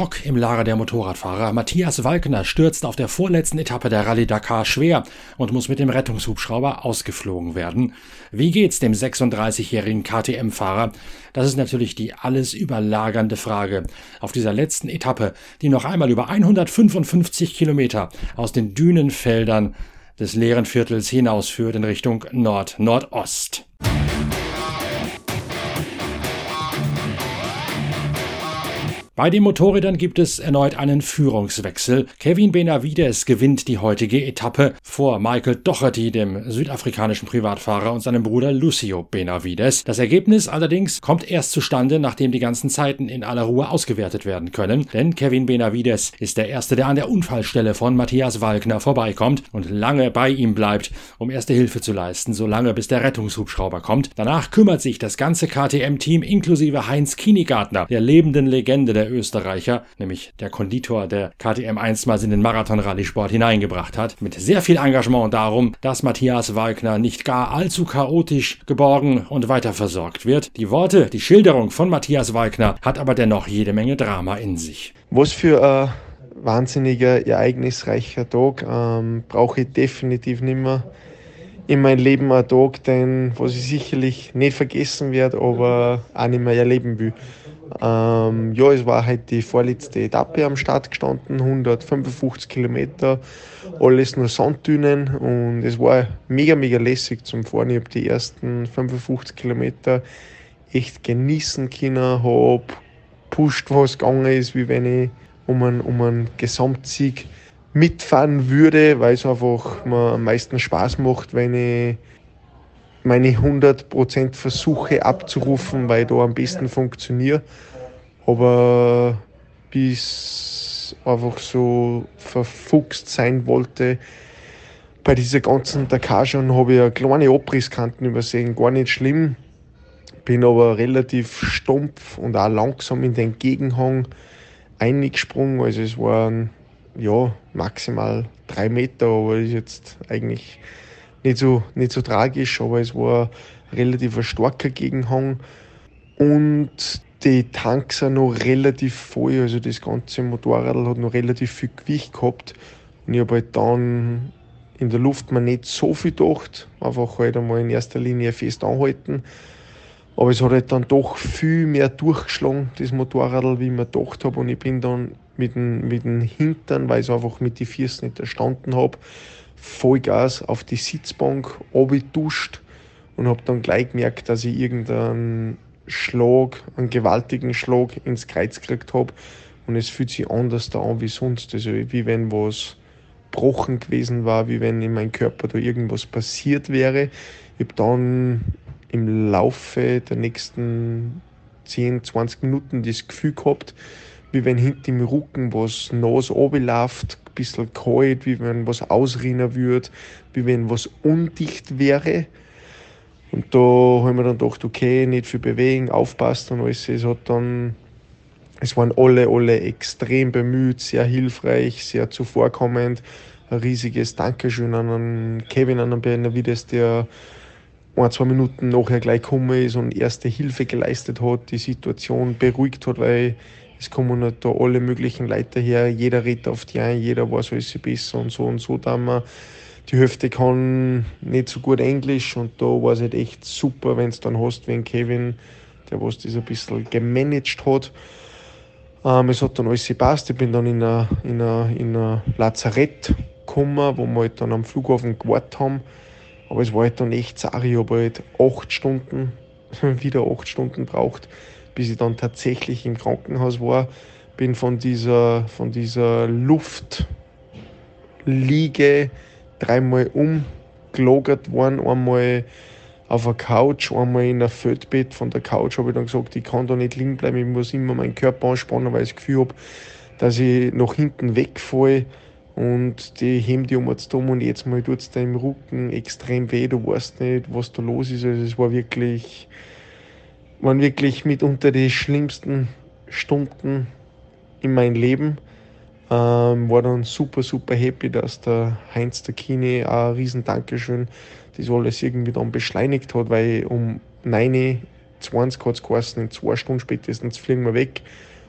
Schock im Lager der Motorradfahrer. Matthias Walkner stürzt auf der vorletzten Etappe der Rallye Dakar schwer und muss mit dem Rettungshubschrauber ausgeflogen werden. Wie geht's dem 36-jährigen KTM-Fahrer? Das ist natürlich die alles überlagernde Frage. Auf dieser letzten Etappe, die noch einmal über 155 Kilometer aus den Dünenfeldern des leeren Viertels hinausführt in Richtung Nord-Nordost. Bei den Motorrädern gibt es erneut einen Führungswechsel. Kevin Benavides gewinnt die heutige Etappe vor Michael Doherty, dem südafrikanischen Privatfahrer, und seinem Bruder Lucio Benavides. Das Ergebnis allerdings kommt erst zustande, nachdem die ganzen Zeiten in aller Ruhe ausgewertet werden können. Denn Kevin Benavides ist der Erste, der an der Unfallstelle von Matthias Walkner vorbeikommt und lange bei ihm bleibt, um erste Hilfe zu leisten, solange bis der Rettungshubschrauber kommt. Danach kümmert sich das ganze KTM-Team inklusive Heinz Kienigartner, der lebenden Legende der Österreicher, nämlich der Konditor, der KTM einstmals in den Marathon-Rallye-Sport hineingebracht hat, mit sehr viel Engagement darum, dass Matthias Wagner nicht gar allzu chaotisch geborgen und weiter versorgt wird. Die Worte, die Schilderung von Matthias Wagner hat aber dennoch jede Menge Drama in sich. Was für ein wahnsinniger, ereignisreicher Tag ähm, brauche ich definitiv nicht mehr in mein Leben einen Tag, den, was ich sicherlich nicht vergessen werde, aber auch nicht mehr erleben will. Ähm, ja, es war halt die vorletzte Etappe am Start gestanden, 155 Kilometer, alles nur Sanddünen und es war mega, mega lässig zum Fahren. Ich habe die ersten 55 Kilometer echt genießen können, habe pusht, was gegangen ist, wie wenn ich um einen, um einen Gesamtsieg mitfahren würde, weil es einfach mir am meisten Spaß macht, wenn ich meine 100% versuche abzurufen, weil ich da am besten funktioniert. Aber bis einfach so verfuchst sein wollte, bei dieser ganzen Dakar schon habe ich eine kleine Abrisskanten übersehen, gar nicht schlimm. Bin aber relativ stumpf und auch langsam in den Gegenhang eingesprungen. Also es waren ja maximal drei Meter, aber ist jetzt eigentlich nicht so, nicht so tragisch, aber es war relativ ein starker Gegenhang. Und die Tanks sind noch relativ voll, also das ganze Motorrad hat noch relativ viel Gewicht gehabt. Und ich habe halt dann in der Luft mir nicht so viel gedacht, einfach halt einmal in erster Linie fest anhalten. Aber es hat halt dann doch viel mehr durchgeschlagen, das Motorrad, wie ich mir gedacht habe. Und ich bin dann mit dem, mit dem Hintern, weil ich einfach mit den Füßen nicht erstanden habe, Vollgas auf die Sitzbank abgeduscht und habe dann gleich gemerkt, dass ich irgendeinen Schlag, einen gewaltigen Schlag ins Kreuz gekriegt habe und es fühlt sich anders da an wie sonst. Also wie wenn was gebrochen gewesen war, wie wenn in meinem Körper da irgendwas passiert wäre. Ich habe dann im Laufe der nächsten 10, 20 Minuten das Gefühl gehabt, wie wenn hinter im Rücken was Nase runterläuft, ein bisschen kalt, wie wenn was ausrinnen würde, wie wenn was undicht wäre. Und da haben wir dann gedacht, okay, nicht viel bewegen, aufpasst und alles. Es hat dann, es waren alle, alle extrem bemüht, sehr hilfreich, sehr zuvorkommend. Ein riesiges Dankeschön an Kevin, an den Benavides, der ein, zwei Minuten nachher gleich gekommen ist und erste Hilfe geleistet hat, die Situation beruhigt hat, weil es kommen halt da alle möglichen Leute her, jeder redet auf die ein, jeder weiß alles besser und so und so. Da wir, die Hälfte kann nicht so gut Englisch und da war es halt echt super, wenn es dann hast wie ein Kevin, der was das ein bisschen gemanagt hat. Ähm, es hat dann alles gepasst. Ich bin dann in ein in in Lazarett gekommen, wo wir halt dann am Flughafen gewartet haben. Aber es war halt dann echt zart. Ich habe halt acht Stunden, wieder acht Stunden braucht, bis ich dann tatsächlich im Krankenhaus war. Bin von dieser, von dieser Luftliege dreimal umgelagert worden. Einmal auf der Couch, einmal in ein Feldbett. Von der Couch habe ich dann gesagt, ich kann da nicht liegen bleiben, ich muss immer meinen Körper anspannen, weil ich das Gefühl habe, dass ich nach hinten wegfalle. Und die heben die um und jetzt mal tut es da im Rücken extrem weh, du weißt nicht, was da los ist. Also es war wirklich waren wirklich mitunter die schlimmsten Stunden in meinem Leben. Ähm, war dann super, super happy, dass der Heinz der Kine ein riesen Dankeschön das alles irgendwie dann beschleunigt hat, weil um 9.20 Uhr hat es geheißen, in zwei Stunden spätestens fliegen wir weg.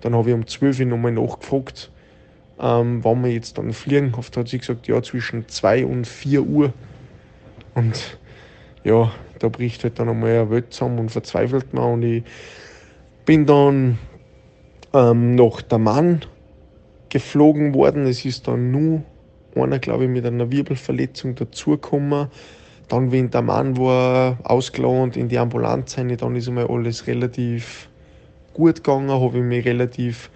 dann habe ich um 12 Uhr nochmal nachgefragt, ähm, wann wir jetzt dann fliegen. Oft hat sie gesagt, ja, zwischen 2 und 4 Uhr. Und ja, da bricht halt dann einmal eine Welt zusammen und verzweifelt man. Und ich bin dann ähm, nach Mann geflogen worden. Es ist dann nur einer, glaube ich, mit einer Wirbelverletzung dazugekommen. Dann, wenn der Mann war ausgelohnt in die Ambulanz rein, dann ist einmal alles relativ gut gegangen, habe ich mich relativ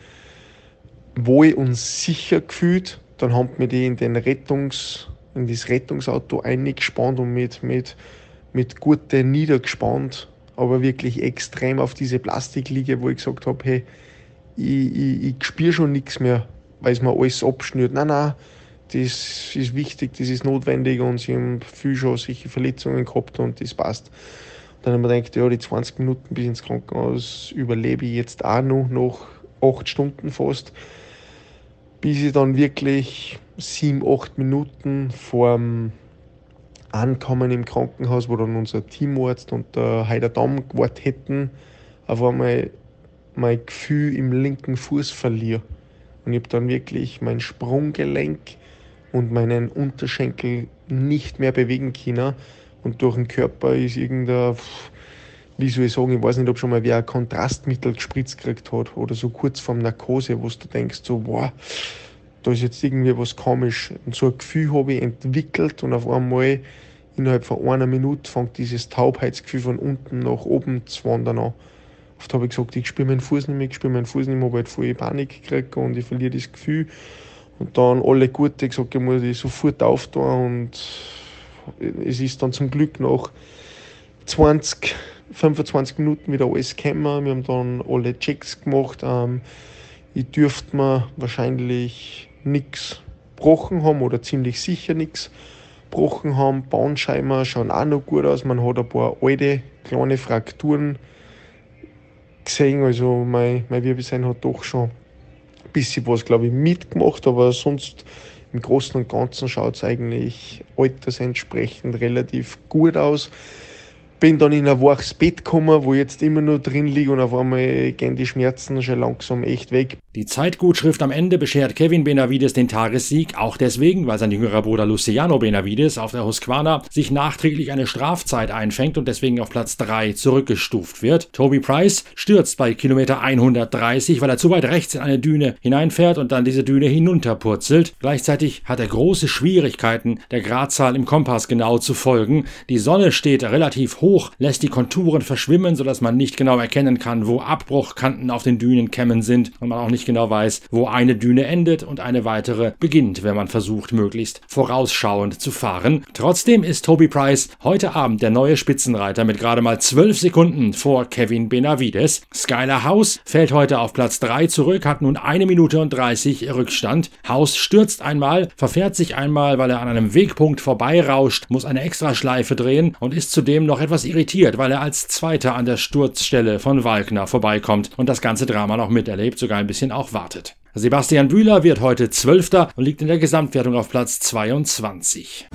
wohl und sicher gefühlt. Dann haben wir die in den Rettungs, in das Rettungsauto eingespannt und mit, mit, mit Gurte niedergespannt, aber wirklich extrem auf diese Plastikliege, wo ich gesagt habe, hey, ich, ich, ich spüre schon nichts mehr, weil es mir alles abschnürt. Nein, nein, das ist wichtig, das ist notwendig und sie haben viel schon solche Verletzungen gehabt und das passt. Dann haben wir gedacht, ja, die 20 Minuten bis ins Krankenhaus überlebe ich jetzt auch noch, nach acht Stunden fast, bis ich dann wirklich sieben, acht Minuten vorm Ankommen im Krankenhaus, wo dann unser Teamarzt und der Heider Damm gewartet hätten, auf einmal mein Gefühl im linken Fuß verliere. Und ich habe dann wirklich mein Sprunggelenk und meinen Unterschenkel nicht mehr bewegen können. Und durch den Körper ist irgendein, wie soll ich sagen, ich weiß nicht, ob schon mal wer ein Kontrastmittel gespritzt gekriegt hat oder so kurz vorm Narkose, wo du denkst, so, boah, da ist jetzt irgendwie was komisch. Und so ein Gefühl habe ich entwickelt und auf einmal innerhalb von einer Minute fängt dieses Taubheitsgefühl von unten nach oben zu wandern an. Oft habe ich gesagt, ich spüre meinen Fuß nicht mehr, ich spüre meinen Fuß nicht mehr, habe halt voll Panik gekriegt und ich verliere das Gefühl. Und dann alle Gute gesagt, ich muss sofort auftun und es ist dann zum Glück nach 20, 25 Minuten wieder alles gekommen. Wir haben dann alle Checks gemacht. Ähm, ich dürfte mir wahrscheinlich nichts gebrochen haben oder ziemlich sicher nichts gebrochen haben. Bahnscheimer schauen auch noch gut aus. Man hat ein paar alte kleine Frakturen gesehen. Also mein, mein Wirbelsein hat doch schon bisschen was, glaube ich, mitgemacht, aber sonst im Großen und Ganzen schaut es eigentlich altersentsprechend relativ gut aus bin dann in ein waches Bett gekommen, wo ich jetzt immer nur drin liege und auf einmal gehen die Schmerzen schon langsam echt weg. Die Zeitgutschrift am Ende beschert Kevin Benavides den Tagessieg, auch deswegen, weil sein jüngerer Bruder Luciano Benavides auf der Husqvarna sich nachträglich eine Strafzeit einfängt und deswegen auf Platz 3 zurückgestuft wird. Toby Price stürzt bei Kilometer 130, weil er zu weit rechts in eine Düne hineinfährt und dann diese Düne hinunterpurzelt. Gleichzeitig hat er große Schwierigkeiten, der Gradzahl im Kompass genau zu folgen. Die Sonne steht relativ hoch lässt die Konturen verschwimmen, sodass man nicht genau erkennen kann, wo Abbruchkanten auf den Dünenkämmen sind und man auch nicht genau weiß, wo eine Düne endet und eine weitere beginnt, wenn man versucht, möglichst vorausschauend zu fahren. Trotzdem ist Toby Price heute Abend der neue Spitzenreiter mit gerade mal 12 Sekunden vor Kevin Benavides. Skylar House fällt heute auf Platz 3 zurück, hat nun eine Minute und 30 Rückstand. House stürzt einmal, verfährt sich einmal, weil er an einem Wegpunkt vorbeirauscht, muss eine Extraschleife drehen und ist zudem noch etwas etwas irritiert, weil er als Zweiter an der Sturzstelle von Walkner vorbeikommt und das ganze Drama noch miterlebt, sogar ein bisschen auch wartet. Sebastian Bühler wird heute Zwölfter und liegt in der Gesamtwertung auf Platz 22.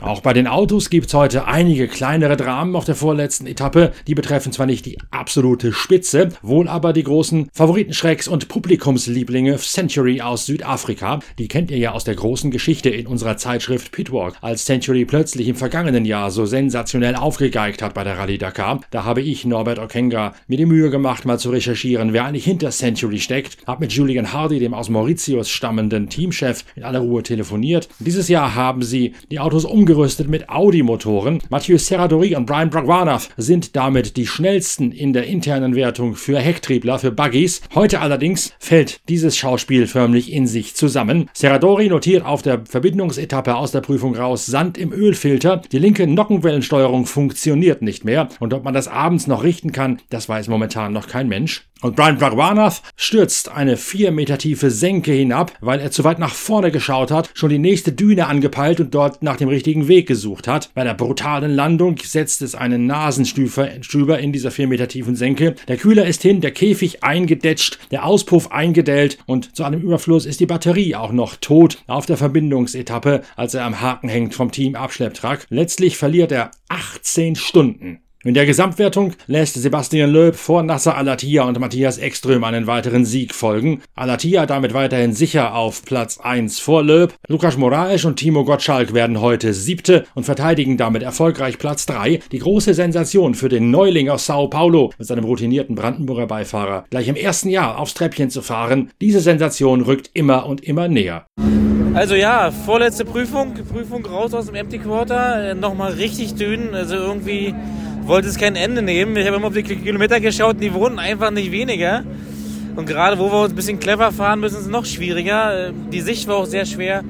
Auch bei den Autos gibt es heute einige kleinere Dramen auf der vorletzten Etappe. Die betreffen zwar nicht die absolute Spitze, wohl aber die großen Favoritenschrecks und Publikumslieblinge Century aus Südafrika. Die kennt ihr ja aus der großen Geschichte in unserer Zeitschrift Pitwalk, als Century plötzlich im vergangenen Jahr so sensationell aufgegeigt hat bei der Rallye Dakar. Da habe ich, Norbert Okenga, mir die Mühe gemacht, mal zu recherchieren, wer eigentlich hinter Century steckt. Hab mit Julian Hardy, dem aus Mauritius stammenden Teamchef, in aller Ruhe telefoniert. Dieses Jahr haben sie die Autos umgerüstet ausgerüstet mit Audi-Motoren. Mathieu Serradori und Brian Bragwanov sind damit die schnellsten in der internen Wertung für Hecktriebler, für Buggies. Heute allerdings fällt dieses Schauspiel förmlich in sich zusammen. Serradori notiert auf der Verbindungsetappe aus der Prüfung raus Sand im Ölfilter. Die linke Nockenwellensteuerung funktioniert nicht mehr. Und ob man das abends noch richten kann, das weiß momentan noch kein Mensch. Und Brian Bragwanath stürzt eine vier Meter tiefe Senke hinab, weil er zu weit nach vorne geschaut hat, schon die nächste Düne angepeilt und dort nach dem richtigen Weg gesucht hat. Bei der brutalen Landung setzt es einen Nasenstüber in dieser vier Meter tiefen Senke. Der Kühler ist hin, der Käfig eingedetscht, der Auspuff eingedellt und zu einem Überfluss ist die Batterie auch noch tot auf der Verbindungsetappe, als er am Haken hängt vom Team Abschlepptrack. Letztlich verliert er 18 Stunden In der Gesamtwertung lässt Sebastian Loeb vor Nasser Alatia und Matthias Ekström einen weiteren Sieg folgen. Alatia damit weiterhin sicher auf Platz 1 vor Loeb. Lukas Moraes und Timo Gottschalk werden heute Siebte und verteidigen damit erfolgreich Platz 3. Die große Sensation für den Neuling aus Sao Paulo mit seinem routinierten Brandenburger Beifahrer gleich im ersten Jahr aufs Treppchen zu fahren. Diese Sensation rückt immer und immer näher. Also ja, vorletzte Prüfung, Prüfung raus aus dem Empty Quarter, nochmal richtig dünn, also irgendwie wollte es kein Ende nehmen. Ich habe immer auf die Kilometer geschaut, die wurden einfach nicht weniger. Und gerade wo wir uns ein bisschen clever fahren müssen, ist es noch schwieriger. Die Sicht war auch sehr schwer.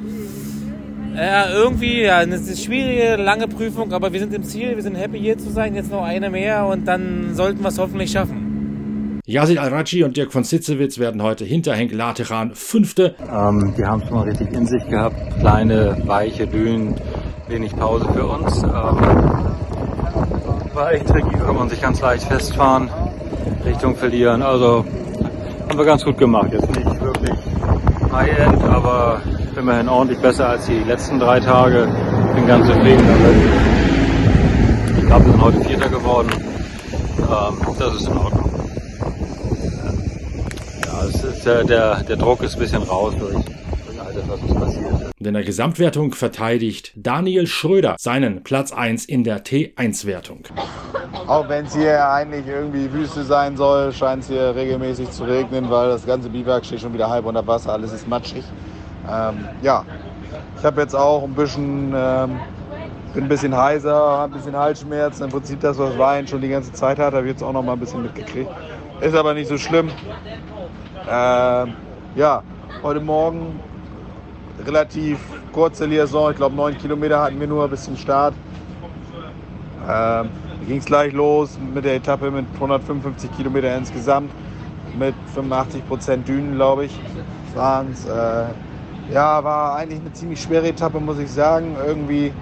Ja, irgendwie, ja, eine schwierige, lange Prüfung, aber wir sind im Ziel, wir sind happy hier zu sein, jetzt noch eine mehr und dann sollten wir es hoffentlich schaffen. Yasin Al-Raji und Dirk von Sitzewitz werden heute hinter Henk Lateran Fünfte. Ähm, die haben es mal richtig in sich gehabt. Kleine, weiche Dünen, wenig Pause für uns. Ähm, war echt tricky, kann man sich ganz leicht festfahren, Richtung verlieren. Also haben wir ganz gut gemacht. Jetzt nicht wirklich High-End, aber immerhin ordentlich besser als die letzten drei Tage. Bin ganz zufrieden damit. Ich glaube, wir sind heute Vierter geworden. Ähm, das ist in Ordnung. Ja, ist, der, der, der Druck ist ein bisschen raus durch, durch all das, was uns passiert ist. In der Gesamtwertung verteidigt Daniel Schröder seinen Platz 1 in der T1-Wertung. Auch wenn es hier eigentlich irgendwie Wüste sein soll, scheint es hier regelmäßig zu regnen, weil das ganze Biwak steht schon wieder halb unter Wasser, alles ist matschig. Ähm, ja, ich habe jetzt auch ein bisschen, ähm, bin ein bisschen heiser, habe ein bisschen Halsschmerzen. Im Prinzip das, was Wein schon die ganze Zeit hat, habe ich jetzt auch noch mal ein bisschen mitgekriegt. Ist aber nicht so schlimm. Ähm, ja, heute Morgen relativ kurze Liaison. Ich glaube, neun Kilometer hatten wir nur bis zum Start. Ähm, ging es gleich los mit der Etappe mit 155 Kilometer insgesamt. Mit 85 Prozent Dünen, glaube ich, waren es. Äh, ja, war eigentlich eine ziemlich schwere Etappe, muss ich sagen. Irgendwie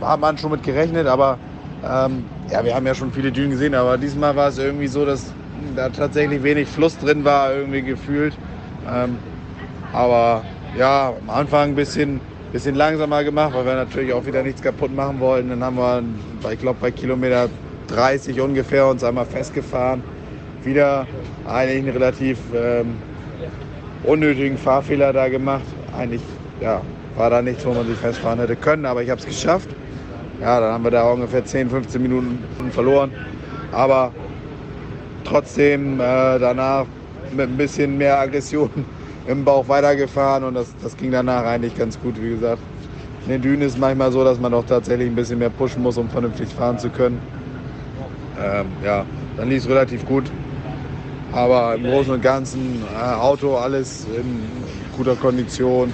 hat man schon mit gerechnet, aber ähm, ja, wir haben ja schon viele Dünen gesehen, aber diesmal war es irgendwie so, dass da tatsächlich wenig Fluss drin war, irgendwie gefühlt. Ähm, aber ja, am Anfang ein bisschen, bisschen langsamer gemacht, weil wir natürlich auch wieder nichts kaputt machen wollten. Dann haben wir, ich glaube, bei Kilometer 30 ungefähr uns einmal festgefahren. Wieder eigentlich einen relativ ähm, unnötigen Fahrfehler da gemacht. Eigentlich ja, war da nichts, wo man sich festfahren hätte können, aber ich habe es geschafft. Ja, dann haben wir da ungefähr 10, 15 Minuten verloren. Aber trotzdem äh, danach mit ein bisschen mehr Aggression im Bauch weitergefahren und das, das ging danach eigentlich ganz gut, wie gesagt. In den Dünen ist es manchmal so, dass man auch tatsächlich ein bisschen mehr pushen muss, um vernünftig fahren zu können. Ähm, ja, dann lief es relativ gut. Aber im Großen und Ganzen äh, Auto, alles in guter Kondition.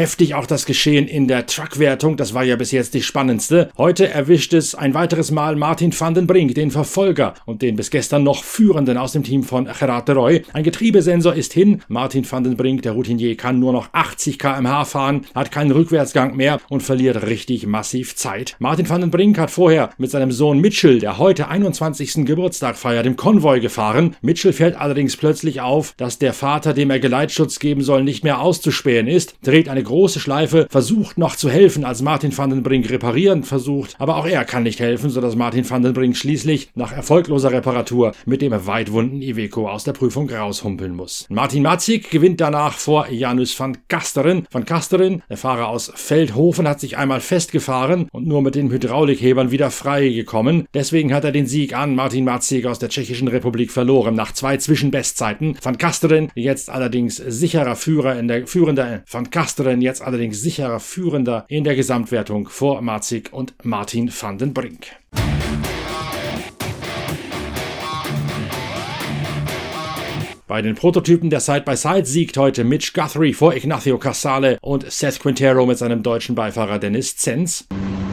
Heftig auch das Geschehen in der Truckwertung, das war ja bis jetzt die spannendste. Heute erwischt es ein weiteres Mal Martin van den Brink, den Verfolger und den bis gestern noch Führenden aus dem Team von Gerard de Roy. Ein Getriebesensor ist hin, Martin van den Brink, der Routinier, kann nur noch 80 km/h fahren, hat keinen Rückwärtsgang mehr und verliert richtig massiv Zeit. Martin van den Brink hat vorher mit seinem Sohn Mitchell, der heute 21. Geburtstag feiert, im Konvoi gefahren. Mitchell fällt allerdings plötzlich auf, dass der Vater, dem er Geleitschutz geben soll, nicht mehr auszuspähen ist, dreht eine große Schleife, versucht noch zu helfen, als Martin van den Brink reparieren versucht, aber auch er kann nicht helfen, sodass Martin van den Brink schließlich nach erfolgloser Reparatur mit dem weitwunden Iveco aus der Prüfung raushumpeln muss. Martin Matzig gewinnt danach vor Janus van Kasteren. Van Kasteren, der Fahrer aus Feldhofen, hat sich einmal festgefahren und nur mit den Hydraulikhebern wieder freigekommen. Deswegen hat er den Sieg an Martin Matzig aus der Tschechischen Republik verloren, nach zwei Zwischenbestzeiten. Van Kasteren, jetzt allerdings sicherer Führer in der führende Van Kasteren Rennen jetzt allerdings sicherer Führender in der Gesamtwertung vor Marzig und Martin van den Brink. Bei den Prototypen der Side-by-Side siegt heute Mitch Guthrie vor Ignacio Casale und Seth Quintero mit seinem deutschen Beifahrer Dennis Zenz.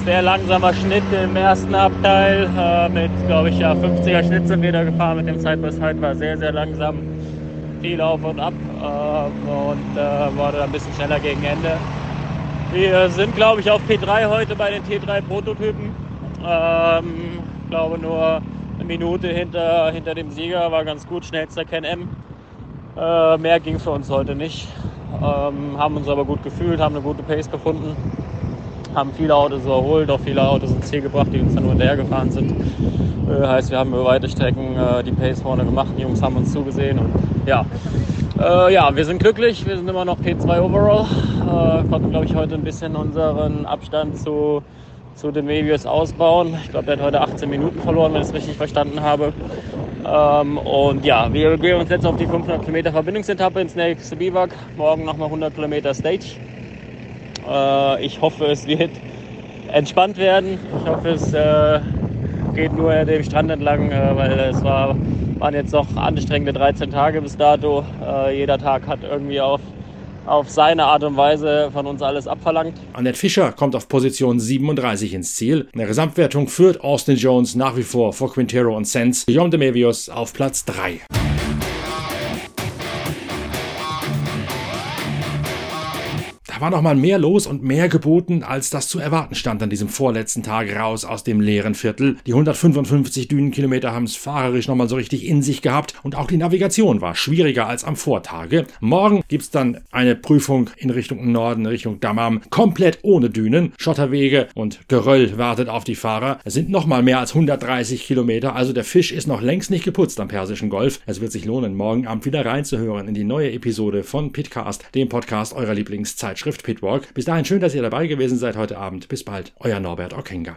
Sehr langsamer Schnitt im ersten Abteil. Äh, mit, glaube ich, ja, 50er Schnitt sind wir da gefahren mit dem Side-by-Side. War sehr, sehr langsam viel auf und ab äh, und äh, wurde ein bisschen schneller gegen Ende. Wir sind, glaube ich, auf P3 heute bei den T3-Prototypen. Ähm, glaube nur eine Minute hinter, hinter dem Sieger, war ganz gut, schnellster Ken M. Äh, mehr ging für uns heute nicht. Ähm, haben uns aber gut gefühlt, haben eine gute Pace gefunden. haben viele Autos überholt, auch viele Autos ins Ziel gebracht, die uns dann nur hinterhergefahren sind. Äh, heißt, wir haben über weite Strecken äh, die Pace vorne gemacht, die Jungs haben uns zugesehen und ja. Äh, ja, wir sind glücklich, wir sind immer noch P2 Overall. Äh, konnten, glaube ich, heute ein bisschen unseren Abstand zu, zu den Medios ausbauen. Ich glaube, der hat heute 18 Minuten verloren, wenn ich es richtig verstanden habe. Ähm, und ja, wir gehen uns jetzt auf die 500 Kilometer Verbindungsetappe ins nächste Biwak. Morgen nochmal 100 Kilometer Stage. Äh, ich hoffe, es wird entspannt werden. Ich hoffe, es äh, geht nur dem Strand entlang, äh, weil es war, waren jetzt noch anstrengende 13 Tage bis dato. Äh, jeder Tag hat irgendwie auf auf seine Art und Weise von uns alles abverlangt. Annette Fischer kommt auf Position 37 ins Ziel. In der Gesamtwertung führt Austin Jones nach wie vor vor Quintero und Sens. Guillaume de Mevius auf Platz 3. Da war noch mal mehr los und mehr geboten, als das zu erwarten stand an diesem vorletzten Tag raus aus dem leeren Viertel. Die 155 Dünenkilometer haben es fahrerisch noch mal so richtig in sich gehabt und auch die Navigation war schwieriger als am Vortage. Morgen gibt's dann eine Prüfung in Richtung Norden, Richtung Dammam, komplett ohne Dünen, Schotterwege und Geröll wartet auf die Fahrer. Es sind noch mal mehr als 130 Kilometer, also der Fisch ist noch längst nicht geputzt am Persischen Golf. Es wird sich lohnen, morgen Abend wieder reinzuhören in die neue Episode von Pitcast, dem Podcast eurer Lieblingszeitschrift. Zeitschrift Pitwalk. Bis dahin schön, dass ihr dabei gewesen seid heute Abend. Bis bald, euer Norbert Okenga.